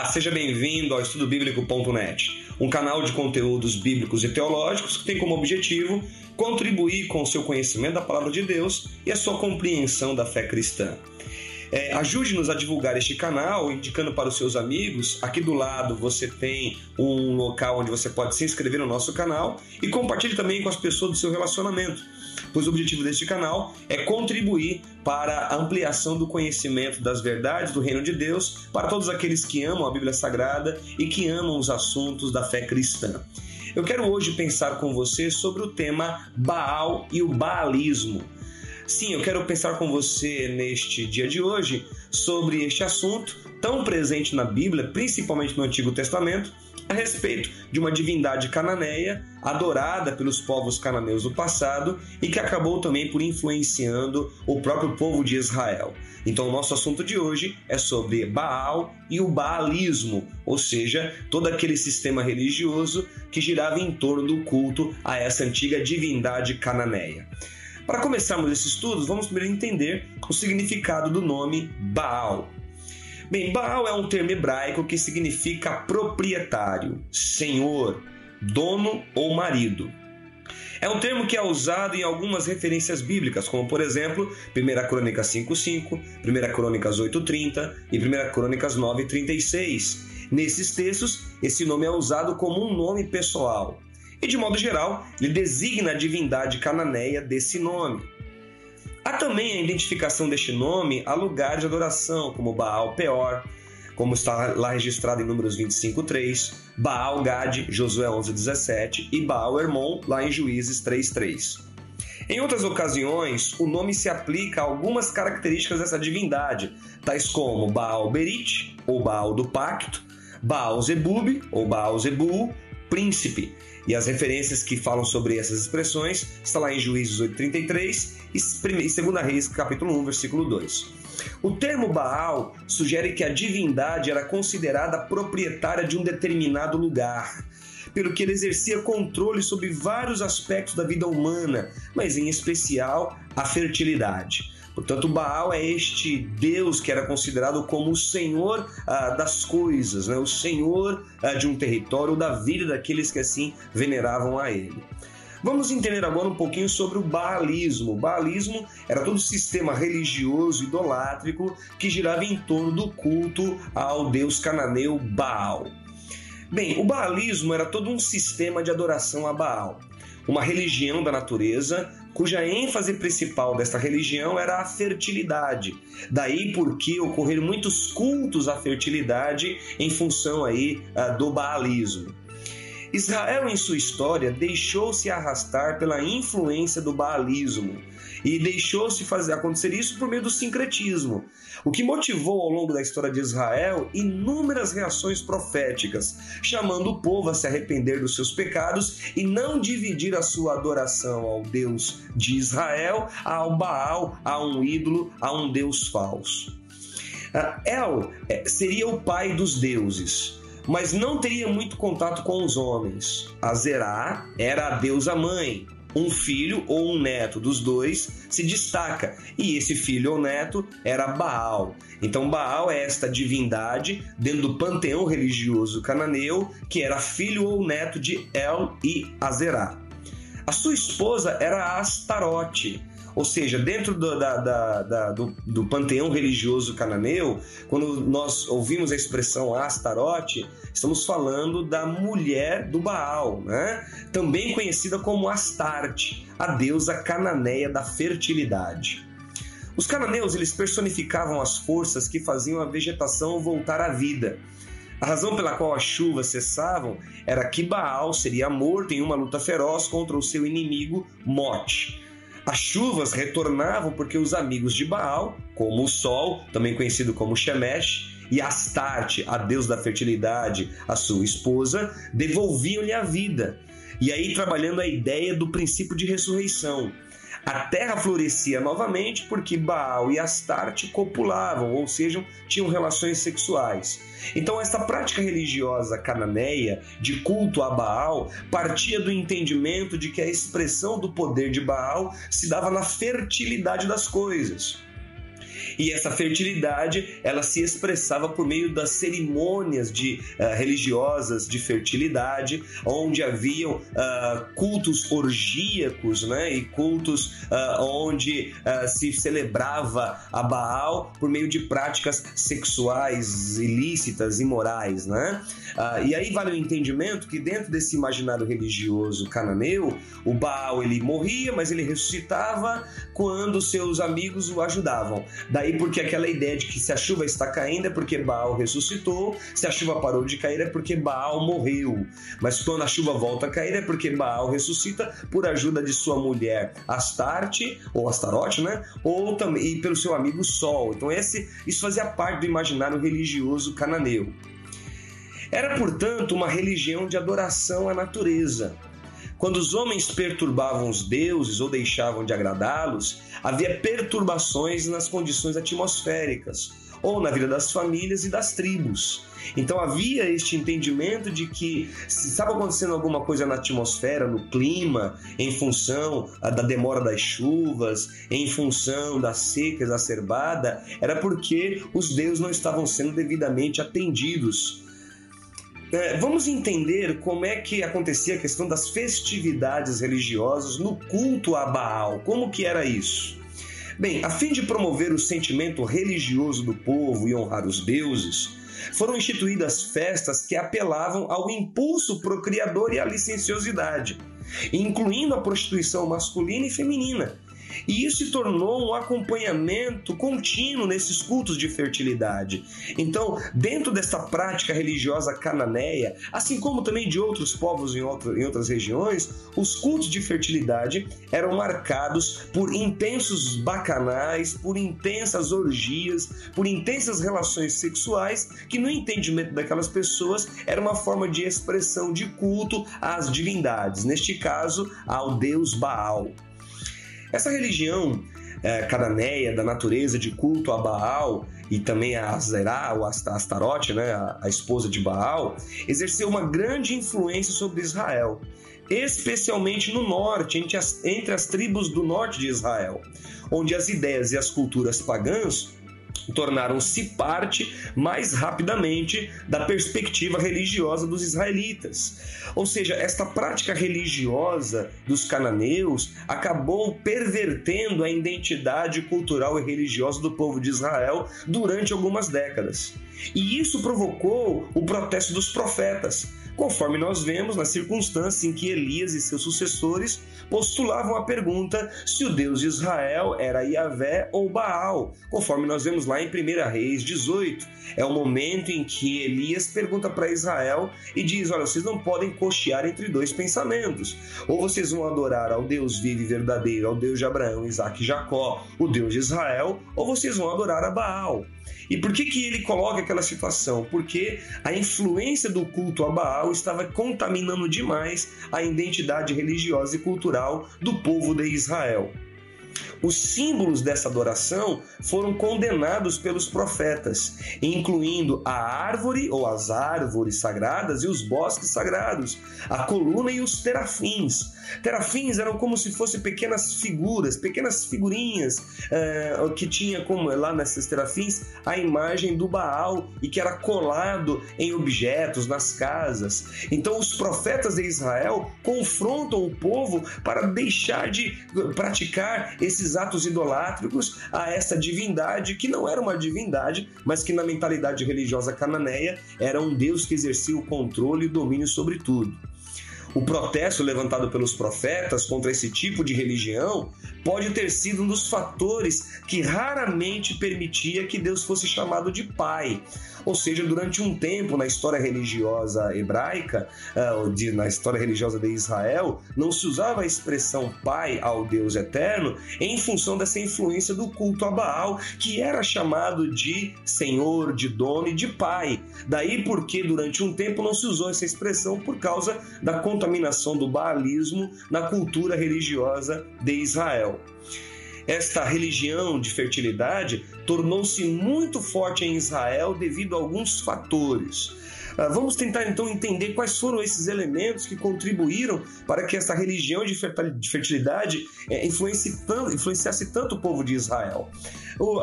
Olá, seja bem-vindo ao EstudoBíblico.net, um canal de conteúdos bíblicos e teológicos que tem como objetivo contribuir com o seu conhecimento da palavra de Deus e a sua compreensão da fé cristã. É, Ajude-nos a divulgar este canal, indicando para os seus amigos. Aqui do lado você tem um local onde você pode se inscrever no nosso canal e compartilhe também com as pessoas do seu relacionamento pois o objetivo deste canal é contribuir para a ampliação do conhecimento das verdades do reino de Deus para todos aqueles que amam a Bíblia Sagrada e que amam os assuntos da fé cristã. Eu quero hoje pensar com você sobre o tema Baal e o Baalismo. Sim, eu quero pensar com você neste dia de hoje sobre este assunto tão presente na Bíblia, principalmente no Antigo Testamento, a respeito de uma divindade cananeia adorada pelos povos cananeus do passado e que acabou também por influenciando o próprio povo de Israel. Então, o nosso assunto de hoje é sobre Baal e o Baalismo, ou seja, todo aquele sistema religioso que girava em torno do culto a essa antiga divindade cananeia. Para começarmos esse estudo, vamos primeiro entender o significado do nome Baal. Bem, Baal é um termo hebraico que significa proprietário, senhor, dono ou marido. É um termo que é usado em algumas referências bíblicas, como por exemplo, 1 Crônicas 5.5, 1 Crônicas 8.30 e 1 Crônicas 9.36. Nesses textos, esse nome é usado como um nome pessoal. E de modo geral, ele designa a divindade cananeia desse nome. Há também a identificação deste nome a lugar de adoração, como Baal Peor, como está lá registrado em Números 25:3, Baal Gad, Josué 11:17 e Baal Hermon, lá em Juízes 3:3. Em outras ocasiões, o nome se aplica a algumas características dessa divindade, tais como Baal Berit, ou Baal do Pacto, Baal Zebub, ou Baal Zebul, príncipe, e as referências que falam sobre essas expressões estão lá em Juízes 8:33 e 2 Reis capítulo 1, versículo 2. O termo Baal sugere que a divindade era considerada proprietária de um determinado lugar, pelo que ele exercia controle sobre vários aspectos da vida humana, mas em especial a fertilidade. Portanto, Baal é este Deus que era considerado como o Senhor ah, das coisas, né? o Senhor ah, de um território, da vida daqueles que assim veneravam a ele. Vamos entender agora um pouquinho sobre o Baalismo. O Baalismo era todo sistema religioso idolátrico que girava em torno do culto ao deus cananeu Baal. Bem, o Baalismo era todo um sistema de adoração a Baal, uma religião da natureza cuja ênfase principal desta religião era a fertilidade. Daí porque ocorreram muitos cultos à fertilidade em função aí uh, do baalismo. Israel, em sua história, deixou-se arrastar pela influência do baalismo e deixou-se fazer acontecer isso por meio do sincretismo, o que motivou ao longo da história de Israel inúmeras reações proféticas, chamando o povo a se arrepender dos seus pecados e não dividir a sua adoração ao Deus de Israel, ao Baal, a um ídolo, a um Deus falso. Ah, El eh, seria o pai dos deuses mas não teria muito contato com os homens. A Zerá era a deusa mãe. Um filho ou um neto dos dois se destaca, e esse filho ou neto era Baal. Então, Baal é esta divindade dentro do panteão religioso cananeu, que era filho ou neto de El e Azerá. A sua esposa era Astarote, ou seja, dentro do, da, da, da, do, do, panteão religioso cananeu, quando nós ouvimos a exprssão Astarote, estamos falando da mulher do Baal, né? também conhecida como Astarte, a deusa cananeia da fertilidade. Os cananeus eles personificavam as forças que faziam a vegetação voltar à vida. A razão pela qual as chuvas cessavam era que Baal seria morto em uma luta feroz contra o seu inimigo Mote. As chuvas retornavam porque os amigos de Baal, como o Sol, também conhecido como Shemesh, e Astarte, a deusa da fertilidade, a sua esposa, devolviam-lhe a vida. E aí trabalhando a ideia do princípio de ressurreição. A terra florescia novamente porque Baal e Astarte copulavam, ou seja, tinham relações sexuais. Então, esta prática religiosa cananeia de culto a Baal partia do entendimento de que a expressão do poder de Baal se dava na fertilidade das coisas. E essa fertilidade, ela se expressava por meio das cerimônias de, uh, religiosas de fertilidade, onde haviam uh, cultos orgíacos, né? E cultos uh, onde se celebrava a Baal por meio de práticas sexuais ilícitas, imorais, né? e aí vale o entendimento que dentro desse imaginário religioso cananeu, o Baal ele morria, mas ele ressuscitava quando seus amigos o ajudavam. Daí porque aquela ideia de que se a chuva está caindo é porque Baal ressuscitou, se a chuva parou de cair é porque Baal morreu. Mas quando a chuva volta a cair é porque Baal ressuscita por ajuda de sua mulher Astarte, ou Astarote, né? Ou também pelo seu amigo Sol. Então esse, isso fazia parte do imaginário religioso cananeu. Era, portanto, uma religião de adoração à natureza. Quando os homens perturbavam os deuses ou deixavam de agradá-los, havia perturbações nas condições atmosféricas, ou na vida das famílias e das tribos. Então havia este entendimento de que se estava acontecendo alguma coisa na atmosfera, no clima, em função da demora das chuvas, em função da seca exacerbada, era porque os deuses não estavam sendo devidamente atendidos é, vamos entender como é que acontecia a questão das festividades religiosas no culto a Baal. Como que era isso? Bem, a fim de promover o sentimento religioso do povo e honrar os deuses, foram instituídas festas que apelavam ao impulso procriador e à licenciosidade, incluindo a prostituição masculina e feminina, e isso se tornou um acompanhamento contínuo nesses cultos de fertilidade. Então, dentro dessa prática religiosa cananeia, assim como também de outros povos em, outro, em outras regiões, os cultos de fertilidade eram marcados por intensos bacanais, por intensas orgias, por intensas relações sexuais, que no entendimento daquelas pessoas era uma forma de expressão de culto às divindades, neste caso ao deus Baal. Essa religião é, cananeia da natureza de culto a Baal e também a Azerá, ou Astarote, né, a, a esposa de Baal, exerceu uma grande influência sobre Israel, especialmente no norte, entre as, entre as tribos do norte de Israel, onde as ideias e as culturas pagãs tornaram-se parte mais rapidamente da perspectiva religiosa dos israelitas. Ou seja, esta prática religiosa dos cananeus acabou pervertendo a identidade cultural e religiosa do povo de Israel durante algumas décadas. E isso provocou o protesto dos profetas, conforme nós vemos na circunstância em que Elias e seus sucessores postulavam a pergunta se o Deus de Israel era Yahvé ou Baal, conforme nós vemos lá em 1 Reis 18. É o momento em que Elias pergunta para Israel e diz: Olha, vocês não podem cochear entre dois pensamentos. Ou vocês vão adorar ao Deus vivo e verdadeiro, ao Deus de Abraão, Isaac e Jacó, o Deus de Israel, ou vocês vão adorar a Baal. E por que, que ele coloca aquela situação? Porque a influência do culto a Baal estava contaminando demais a identidade religiosa e cultural do povo de Israel. Os símbolos dessa adoração foram condenados pelos profetas, incluindo a árvore ou as árvores sagradas e os bosques sagrados, a coluna e os terafins. Terafins eram como se fossem pequenas figuras, pequenas figurinhas uh, que tinha como lá nessas terafins a imagem do Baal e que era colado em objetos nas casas. Então os profetas de Israel confrontam o povo para deixar de praticar esses atos idolátricos a essa divindade que não era uma divindade, mas que na mentalidade religiosa cananeia era um Deus que exercia o controle e domínio sobre tudo. O protesto levantado pelos profetas contra esse tipo de religião pode ter sido um dos fatores que raramente permitia que Deus fosse chamado de Pai. Ou seja, durante um tempo na história religiosa hebraica, uh, na história religiosa de Israel, não se usava a expressão Pai ao Deus eterno em função dessa influência do culto a Baal, que era chamado de Senhor, de dono e de Pai. Daí porque durante um tempo não se usou essa expressão por causa da contaminação do baalismo na cultura religiosa de Israel. Esta religião de fertilidade tornou-se muito forte em Israel devido a alguns fatores. Ah, vamos tentar então entender quais foram esses elementos que contribuíram para que essa religião de fertilidade é, influenciasse tanto o povo de Israel.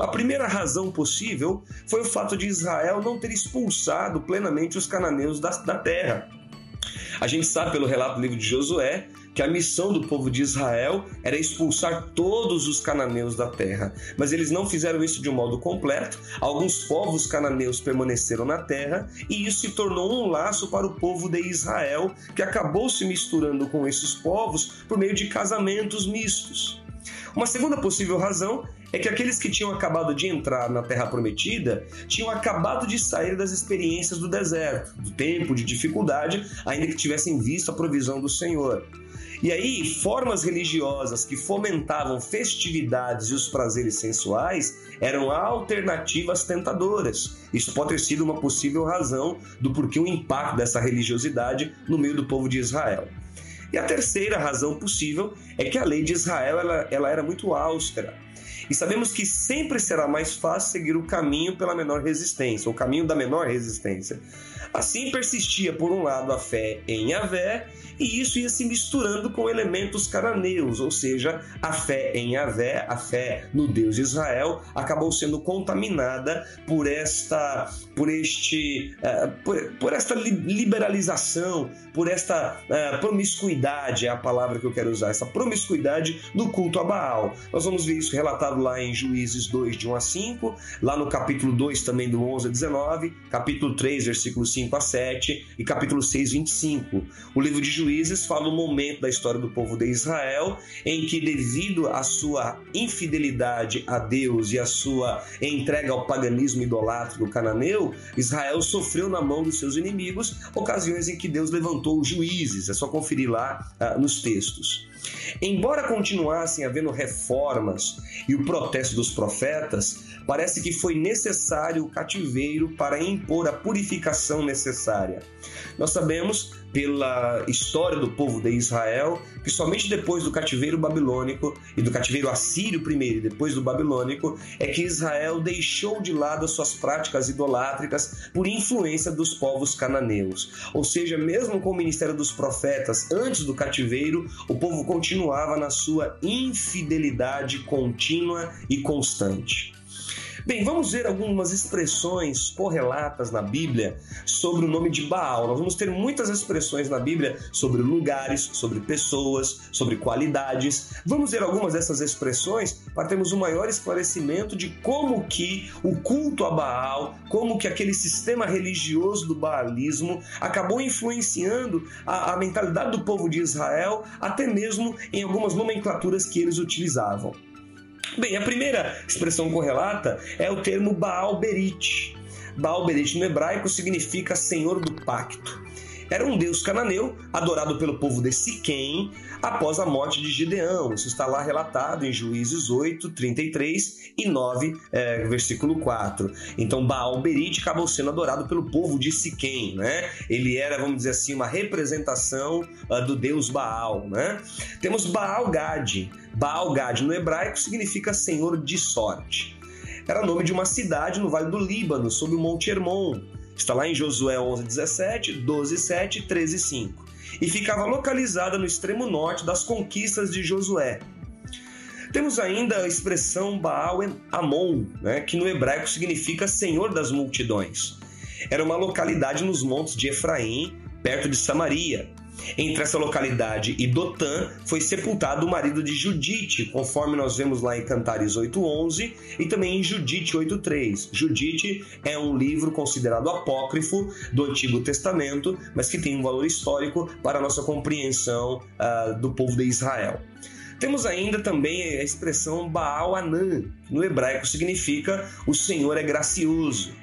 A primeira razão possível foi o fato de Israel não ter expulsado plenamente os cananeus da, terra. A gente sabe pelo relato do livro de Josué que a missão do povo de Israel era expulsar todos os cananeus da terra, mas eles não fizeram isso de um modo completo. Alguns povos cananeus permaneceram na terra e isso se tornou um laço para o povo de Israel, que acabou se misturando com esses povos por meio de casamentos mistos. Uma segunda possível razão é que aqueles que tinham acabado de entrar na Terra Prometida tinham acabado de sair das experiências do deserto, do tempo de dificuldade, ainda que tivessem visto a provisão do Senhor. E aí, formas religiosas que fomentavam festividades e os prazeres sensuais eram alternativas tentadoras. Isso pode ter sido uma possível razão do porquê o impacto dessa religiosidade no meio do povo de Israel. E a terceira razão possível é que a lei de Israel ela, ela era muito austera. E sabemos que sempre será mais fácil seguir o caminho pela menor resistência, o caminho da menor resistência. Assim persistia, por um lado, a fé em Yahvé, e isso ia se misturando com elementos cananeus, ou seja, a fé em Yahvé, a fé no Deus de Israel, acabou sendo contaminada por esta, por este, uh, por, por, esta liberalização, por esta uh, promiscuidade, é a palavra que eu quero usar, essa promiscuidade do culto a Baal. Nós vamos ver isso relatado lá em Juízes 2, de 1 a 5, lá no capítulo 2 também do 11 a 19, capítulo 3, versículo 5 a 7 e capítulo 6, 25. O livro de Juízes fala o momento da história do povo de Israel em que, devido à sua infidelidade a Deus e à sua entrega ao paganismo idolátrico cananeu, Israel sofreu na mão dos seus inimigos ocasiões em que Deus levantou juízes. É só conferir lá uh, nos textos. Embora continuassem havendo reformas e o protesto dos profetas, parece que foi necessário o cativeiro para impor a purificação necessária. Nós sabemos, pela história do povo de Israel, que somente depois do cativeiro babilônico e do cativeiro assírio primeiro e depois do babilônico, é que Israel deixou de lado as suas práticas idolátricas por influência dos povos cananeus. Ou seja, mesmo com o ministério dos profetas antes do cativeiro, o povo continuava na sua infidelidade contínua e constante. Bem, vamos ver algumas expressões correlatas na Bíblia sobre o nome de Baal. Nós vamos ter muitas expressões na Bíblia sobre lugares, sobre pessoas, sobre qualidades. Vamos ver algumas dessas expressões para termos um maior esclarecimento de como que o culto a Baal, como que aquele sistema religioso do baalismo acabou influenciando a, a mentalidade do povo de Israel, até mesmo em algumas nomenclaturas que eles utilizavam. Bem, a primeira expressão correlata é o termo Baal Berit. Baal Berit no hebraico significa Senhor do Pacto. Era um deus cananeu adorado pelo povo de Siquém após a morte de Gideão. Isso está lá relatado em Juízes 8, 33 e 9, é, versículo 4. Então Baal Berit acabou sendo adorado pelo povo de Siquém. Né? Ele era, vamos dizer assim, uma representação uh, do deus Baal. Né? Temos Baal Gad. Baal Gad no hebraico significa senhor de sorte. Era nome de uma cidade no Vale do Líbano, sob o Monte Hermon. Está lá em Josué 11, 17, 12, 7, 13, 5. E ficava localizada no extremo norte das conquistas de Josué. Temos ainda a expressão Baal Amon, né, que no hebraico significa Senhor das Multidões. Era uma localidade nos montes de Efraim, perto de Samaria. Entre essa localidade e Dotã foi sepultado o marido de Judite, conforme nós vemos lá em Cantares 8:11 e também em Judite 8:3. Judite é um livro considerado apócrifo do Antigo Testamento, mas que tem um valor histórico para a nossa compreensão uh, do povo de Israel. Temos ainda também a expressão Baal Anã, que no hebraico significa o Senhor é gracioso.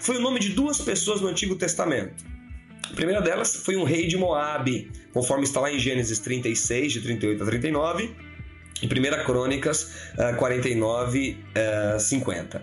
Foi o nome de duas pessoas no Antigo Testamento. A primeira delas foi um rei de Moabe, conforme está lá em Gênesis 36, de 38 a 39, e 1 Crônicas 49, uh, 50.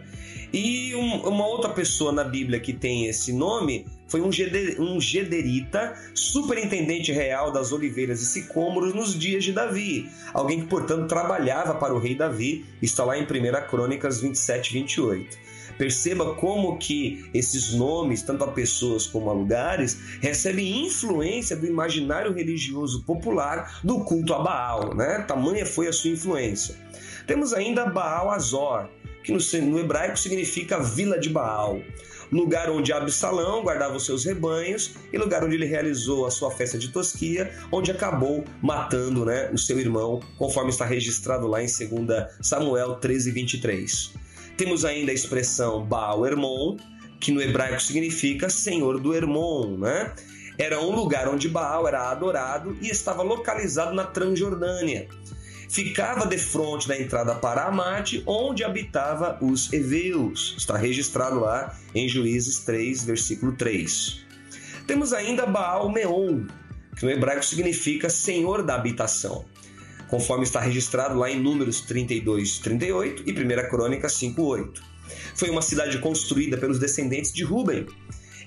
E um, uma outra pessoa na Bíblia que tem esse nome foi um, geder, um gederita, superintendente real das oliveiras e sicômoros nos dias de Davi. Alguém que, portanto, trabalhava para o rei Davi, está lá em 1 Crônicas 27, 28. Perceba como que esses nomes, tanto a pessoas como a lugares, recebem influência do imaginário religioso popular do culto a Baal, né? Tamanha foi a sua influência. Temos ainda Baal Azor, que no, hebraico significa vila de Baal lugar onde Absalão guardava os seus rebanhos e lugar onde ele realizou a sua festa de tosquia, onde acabou matando né, o seu irmão, conforme está registrado lá em 2 Samuel 13, 23. Temos ainda a expressão Baal Hermon, que no hebraico significa Senhor do Hermon, né? Era um lugar onde Baal era adorado e estava localizado na Transjordânia. Ficava de frente da entrada para Amate, onde habitava os heveus. Está registrado lá em Juízes 3, versículo 3. Temos ainda Baal Meon, que no hebraico significa Senhor da habitação conforme está registrado lá em Números 32, 38 e 1 Crônica 5, 8. Foi uma cidade construída pelos descendentes de Ruben.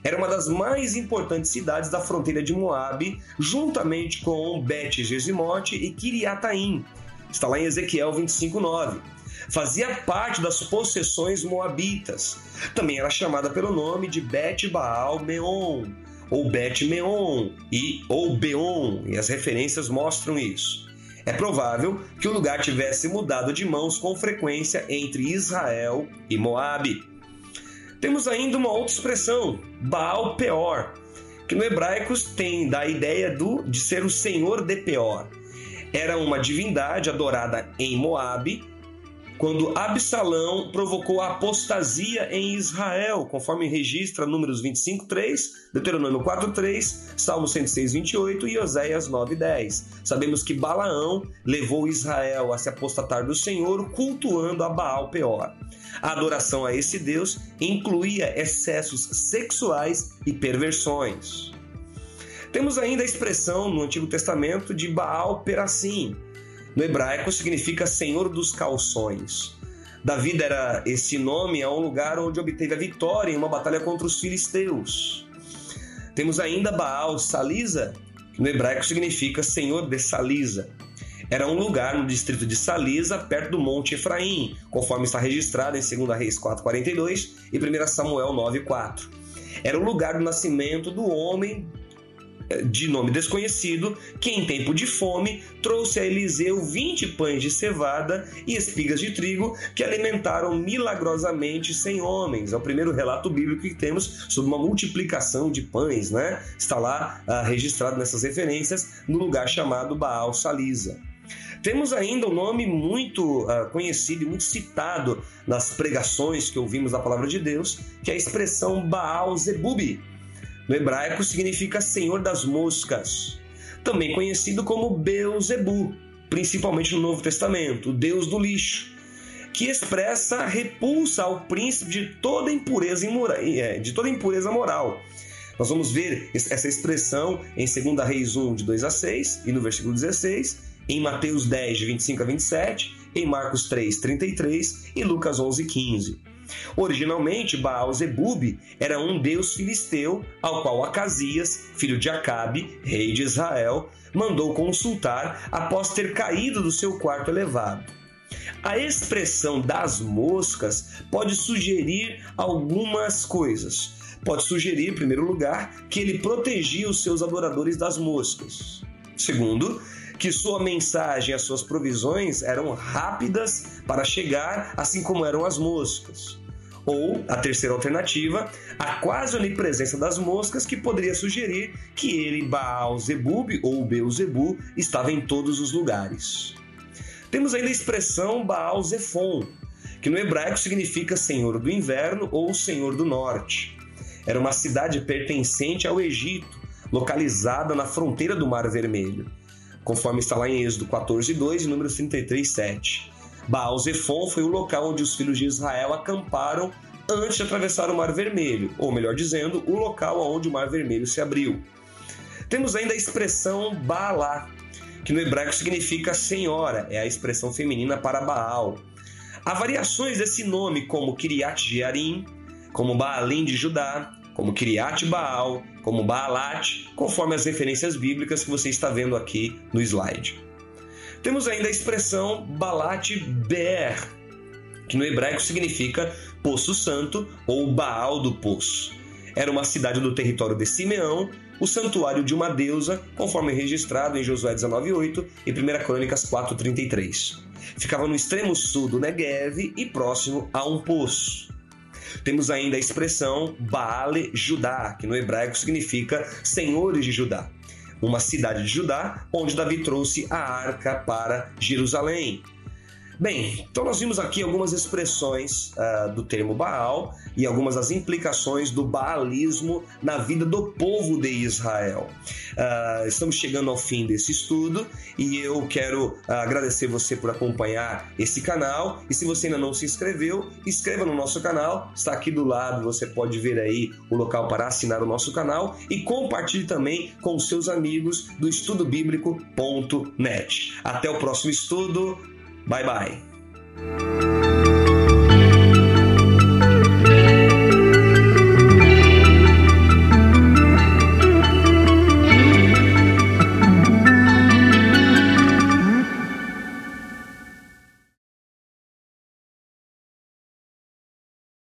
Era uma das mais importantes cidades da fronteira de Moabe, juntamente com Bet-Gesimote e Kiriataim. Está lá em Ezequiel 25, 9 fazia parte das possessões moabitas. Também era chamada pelo nome de Bet Baal Meon, ou Bet Meon, e, ou Beon, e as referências mostram isso. É provável que o lugar tivesse mudado de mãos com frequência entre Israel e Moabe. Temos ainda uma outra expressão, Baal Peor, que no hebraico tem da ideia do, de ser o senhor de Peor. Era uma divindade adorada em Moabe quando Absalão provocou a apostasia em Israel, conforme registra Números 25:3, Deuteronômio 4:3, Salmo 106:28 e Oséias 9:10. Sabemos que Balaão levou Israel a se apostatar do Senhor, cultuando a Baal Peor. A adoração a esse Deus incluía excessos sexuais e perversões. Temos ainda a expressão no Antigo Testamento de Baal Perassim, no hebraico significa Senhor dos Calções. Davi dera esse nome a um lugar onde obteve a vitória em uma batalha contra os filisteus. Temos ainda Baal Salisa, que no hebraico significa Senhor de Salisa. Era um lugar no distrito de Salisa, perto do Monte Efraim, conforme está registrado em 2 Reis 4,42 e 1 Samuel 9,4. Era o lugar do nascimento do homem de nome desconhecido, que em tempo de fome trouxe a Eliseu 20 pães de cevada e espigas de trigo que alimentaram milagrosamente 100 homens. É o primeiro relato bíblico que temos sobre uma multiplicação de pães, né? Está lá ah, registrado nessas referências no lugar chamado Baal Salisa. Temos ainda um nome muito uh, conhecido e muito citado nas pregações que ouvimos da palavra de Deus, que é a expressão Baal Zebubi no hebraico significa Senhor das Moscas, também conhecido como Beuzebu, principalmente no Novo Testamento, o Deus do lixo, que expressa repulsa ao príncipe de toda impureza, é, de toda impureza moral. Nós vamos ver essa expressão em 2 Reis 1, de 2 a 6, e no versículo 16, em Mateus 10, de 25 a 27, em Marcos 3, 33 e Lucas 11, 15. Originalmente, Baal-Zebub era um deus filisteu ao qual Acasias, filho de Acabe, rei de Israel, mandou consultar após ter caído do seu quarto elevado. A expressão das moscas pode sugerir algumas coisas. Pode sugerir, em primeiro lugar, que ele protegia os seus adoradores das moscas. Segundo, que sua mensagem as suas provisões eram rápidas para chegar, assim como eram as moscas. Ou, a terceira alternativa, a quase onipresença das moscas que poderia sugerir que ele, Baal Zebub ou Beuzebu, estava em todos os lugares. Temos ainda a expressão Baal Zephon, que no hebraico significa Senhor do Inverno ou Senhor do Norte. Era uma cidade pertencente ao Egito, localizada na fronteira do Mar Vermelho conforme está lá em Êxodo 14, 2 e número 33, 7. Baal Zephon foi o local onde os filhos de Israel acamparam antes de atravessar o Mar Vermelho, ou melhor dizendo, o local onde o Mar Vermelho se abriu. Temos ainda a expressão Baalá, que no hebraico significa senhora, é a expressão feminina para Baal. Há variações desse nome, como Kiriat Jearim, como Baalim de Judá, como Kiriat Baal, como Baalat, conforme as referências bíblicas que você está vendo aqui no slide. Temos ainda a expressão Balat Ber, que no hebraico significa Poço Santo ou Baal do Poço. Era uma cidade do território de Simeão, o santuário de uma deusa, conforme registrado em Josué 19:8 e 1 Crônicas 4:33. Ficava no extremo sul do Negev e próximo a um poço. Temos ainda a expressão Baale Judá, que no hebraico significa senhores de Judá. Uma cidade de Judá onde Davi trouxe a arca para Jerusalém. Bem, então nós vimos aqui algumas expressões uh, do termo Baal e algumas das implicações do baalismo na vida do povo de Israel. Uh, estamos chegando ao fim desse estudo e eu quero uh, agradecer você por acompanhar esse canal. E se você ainda não se inscreveu, inscreva no nosso canal, está aqui do lado, você pode ver aí o local para assinar o nosso canal e compartilhe também com seus amigos do estudobíblico.net. Até o próximo estudo. Bye bye.